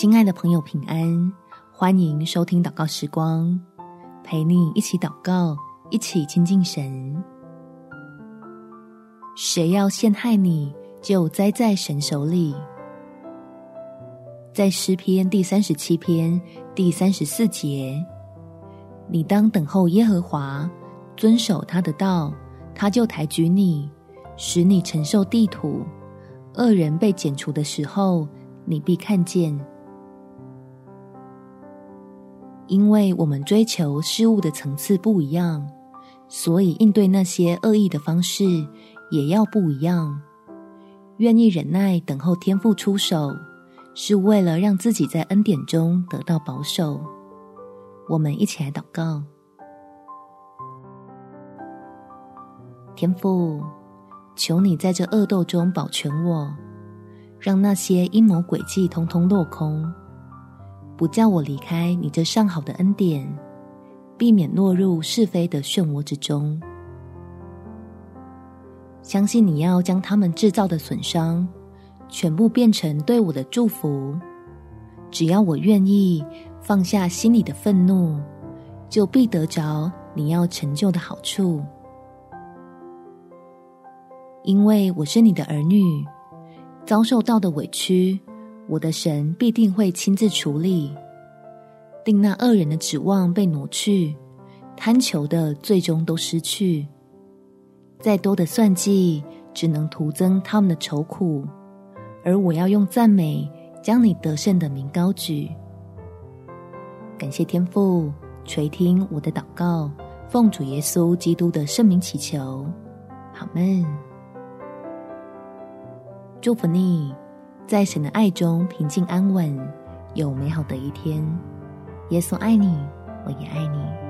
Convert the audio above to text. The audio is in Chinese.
亲爱的朋友，平安！欢迎收听祷告时光，陪你一起祷告，一起亲近神。谁要陷害你，就栽在神手里。在诗篇第三十七篇第三十四节，你当等候耶和华，遵守他的道，他就抬举你，使你承受地土。恶人被剪除的时候，你必看见。因为我们追求事物的层次不一样，所以应对那些恶意的方式也要不一样。愿意忍耐等候天父出手，是为了让自己在恩典中得到保守。我们一起来祷告：天父，求你在这恶斗中保全我，让那些阴谋诡计通通落空。不叫我离开你这上好的恩典，避免落入是非的漩涡之中。相信你要将他们制造的损伤，全部变成对我的祝福。只要我愿意放下心里的愤怒，就必得着你要成就的好处。因为我是你的儿女，遭受到的委屈。我的神必定会亲自处理，令那恶人的指望被挪去，贪求的最终都失去。再多的算计，只能徒增他们的愁苦。而我要用赞美将你得胜的名高举。感谢天父垂听我的祷告，奉主耶稣基督的圣名祈求，阿们。祝福你。在神的爱中平静安稳，有美好的一天。耶稣爱你，我也爱你。